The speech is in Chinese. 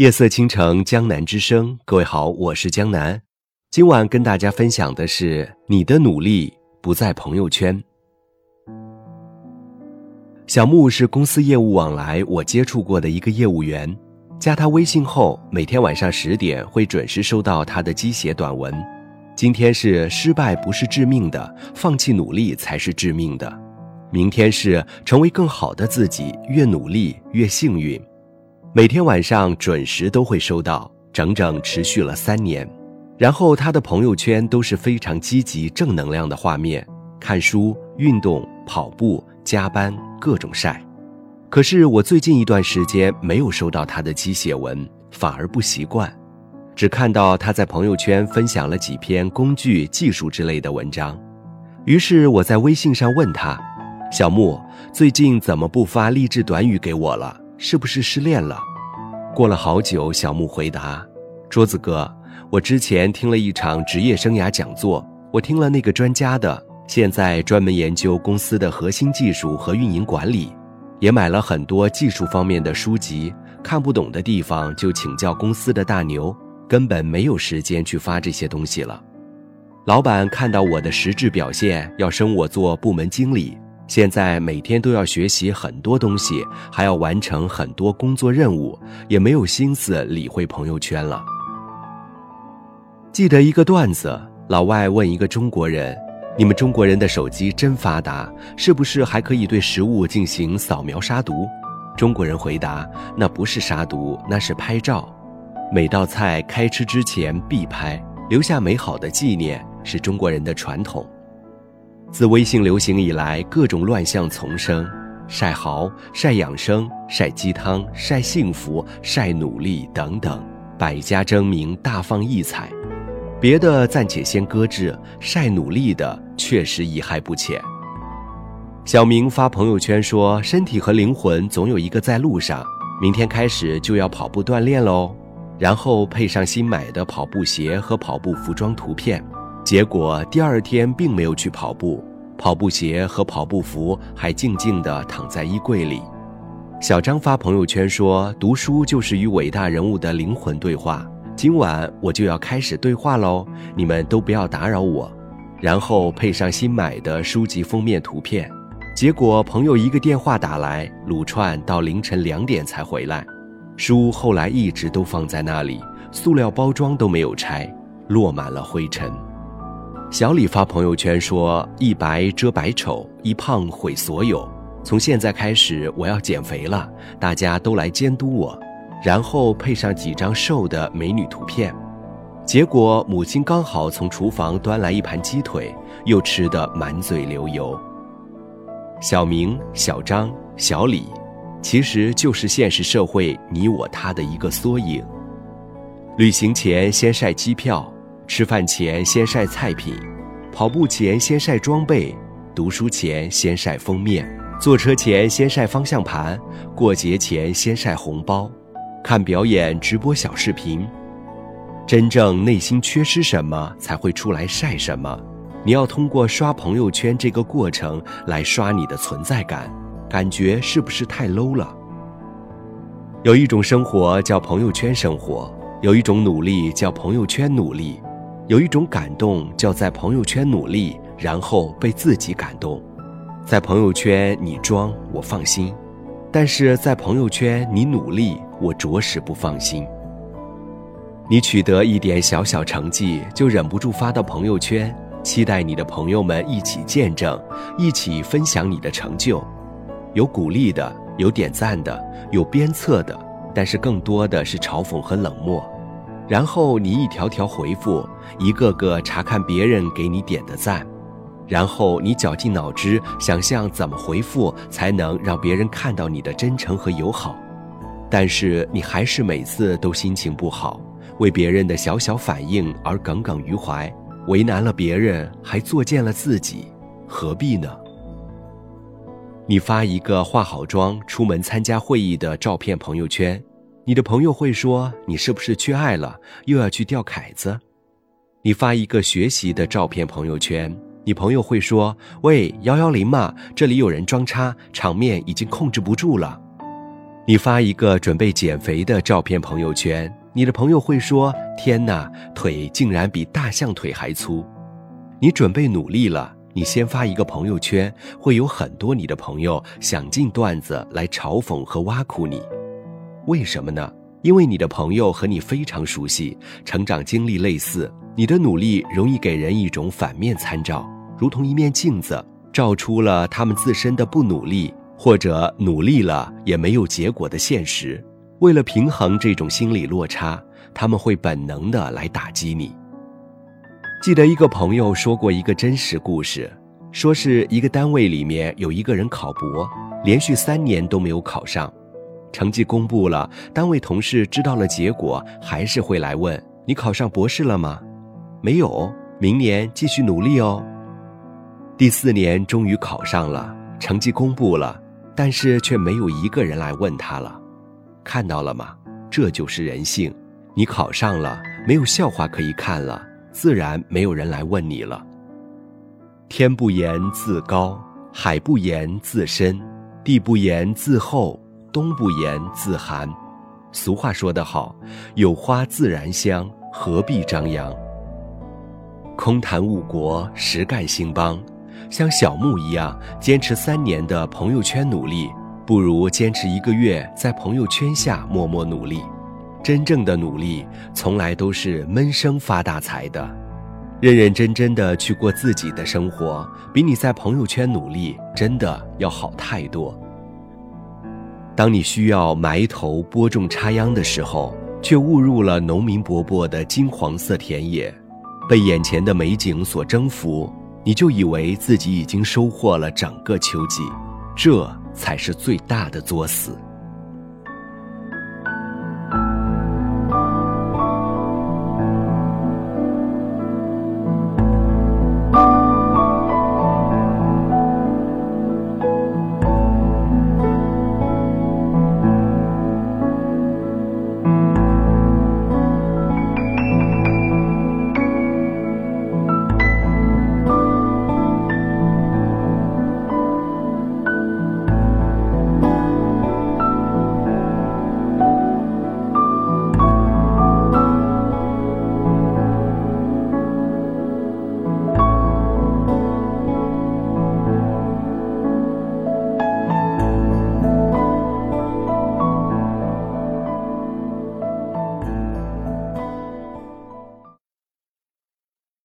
夜色倾城，江南之声。各位好，我是江南。今晚跟大家分享的是：你的努力不在朋友圈。小木是公司业务往来我接触过的一个业务员，加他微信后，每天晚上十点会准时收到他的鸡血短文。今天是失败不是致命的，放弃努力才是致命的。明天是成为更好的自己，越努力越幸运。每天晚上准时都会收到，整整持续了三年。然后他的朋友圈都是非常积极、正能量的画面，看书、运动、跑步、加班，各种晒。可是我最近一段时间没有收到他的鸡血文，反而不习惯，只看到他在朋友圈分享了几篇工具、技术之类的文章。于是我在微信上问他：“小木，最近怎么不发励志短语给我了？”是不是失恋了？过了好久，小木回答：“桌子哥，我之前听了一场职业生涯讲座，我听了那个专家的，现在专门研究公司的核心技术和运营管理，也买了很多技术方面的书籍。看不懂的地方就请教公司的大牛，根本没有时间去发这些东西了。老板看到我的实质表现，要升我做部门经理。”现在每天都要学习很多东西，还要完成很多工作任务，也没有心思理会朋友圈了。记得一个段子，老外问一个中国人：“你们中国人的手机真发达，是不是还可以对食物进行扫描杀毒？”中国人回答：“那不是杀毒，那是拍照。每道菜开吃之前必拍，留下美好的纪念，是中国人的传统。”自微信流行以来，各种乱象丛生，晒豪、晒养生、晒鸡汤、晒幸福、晒努力等等，百家争鸣，大放异彩。别的暂且先搁置，晒努力的确实贻害不浅。小明发朋友圈说：“身体和灵魂总有一个在路上，明天开始就要跑步锻炼喽。”然后配上新买的跑步鞋和跑步服装图片。结果第二天并没有去跑步，跑步鞋和跑步服还静静地躺在衣柜里。小张发朋友圈说：“读书就是与伟大人物的灵魂对话，今晚我就要开始对话喽，你们都不要打扰我。”然后配上新买的书籍封面图片。结果朋友一个电话打来，撸串到凌晨两点才回来。书后来一直都放在那里，塑料包装都没有拆，落满了灰尘。小李发朋友圈说：“一白遮百丑，一胖毁所有。从现在开始，我要减肥了，大家都来监督我。”然后配上几张瘦的美女图片。结果母亲刚好从厨房端来一盘鸡腿，又吃得满嘴流油。小明、小张、小李，其实就是现实社会你我他的一个缩影。旅行前先晒机票。吃饭前先晒菜品，跑步前先晒装备，读书前先晒封面，坐车前先晒方向盘，过节前先晒红包，看表演直播小视频。真正内心缺失什么，才会出来晒什么。你要通过刷朋友圈这个过程来刷你的存在感，感觉是不是太 low 了？有一种生活叫朋友圈生活，有一种努力叫朋友圈努力。有一种感动叫在朋友圈努力，然后被自己感动。在朋友圈你装我放心，但是在朋友圈你努力，我着实不放心。你取得一点小小成绩，就忍不住发到朋友圈，期待你的朋友们一起见证，一起分享你的成就。有鼓励的，有点赞的，有鞭策的，但是更多的是嘲讽和冷漠。然后你一条条回复，一个个查看别人给你点的赞，然后你绞尽脑汁想象怎么回复才能让别人看到你的真诚和友好，但是你还是每次都心情不好，为别人的小小反应而耿耿于怀，为难了别人还作践了自己，何必呢？你发一个化好妆出门参加会议的照片朋友圈。你的朋友会说你是不是缺爱了，又要去钓凯子？你发一个学习的照片朋友圈，你朋友会说：“喂，幺幺零嘛，这里有人装叉，场面已经控制不住了。”你发一个准备减肥的照片朋友圈，你的朋友会说：“天哪，腿竟然比大象腿还粗。”你准备努力了，你先发一个朋友圈，会有很多你的朋友想尽段子来嘲讽和挖苦你。为什么呢？因为你的朋友和你非常熟悉，成长经历类似，你的努力容易给人一种反面参照，如同一面镜子，照出了他们自身的不努力。或者努力了也没有结果的现实，为了平衡这种心理落差，他们会本能的来打击你。记得一个朋友说过一个真实故事，说是一个单位里面有一个人考博，连续三年都没有考上，成绩公布了，单位同事知道了结果，还是会来问你考上博士了吗？没有，明年继续努力哦。第四年终于考上了，成绩公布了。但是却没有一个人来问他了，看到了吗？这就是人性。你考上了，没有笑话可以看了，自然没有人来问你了。天不言自高，海不言自深，地不言自厚，冬不言自寒。俗话说得好，有花自然香，何必张扬？空谈误国，实干兴邦。像小木一样坚持三年的朋友圈努力，不如坚持一个月在朋友圈下默默努力。真正的努力从来都是闷声发大财的。认认真真的去过自己的生活，比你在朋友圈努力真的要好太多。当你需要埋头播种插秧的时候，却误入了农民伯伯的金黄色田野，被眼前的美景所征服。你就以为自己已经收获了整个秋季，这才是最大的作死。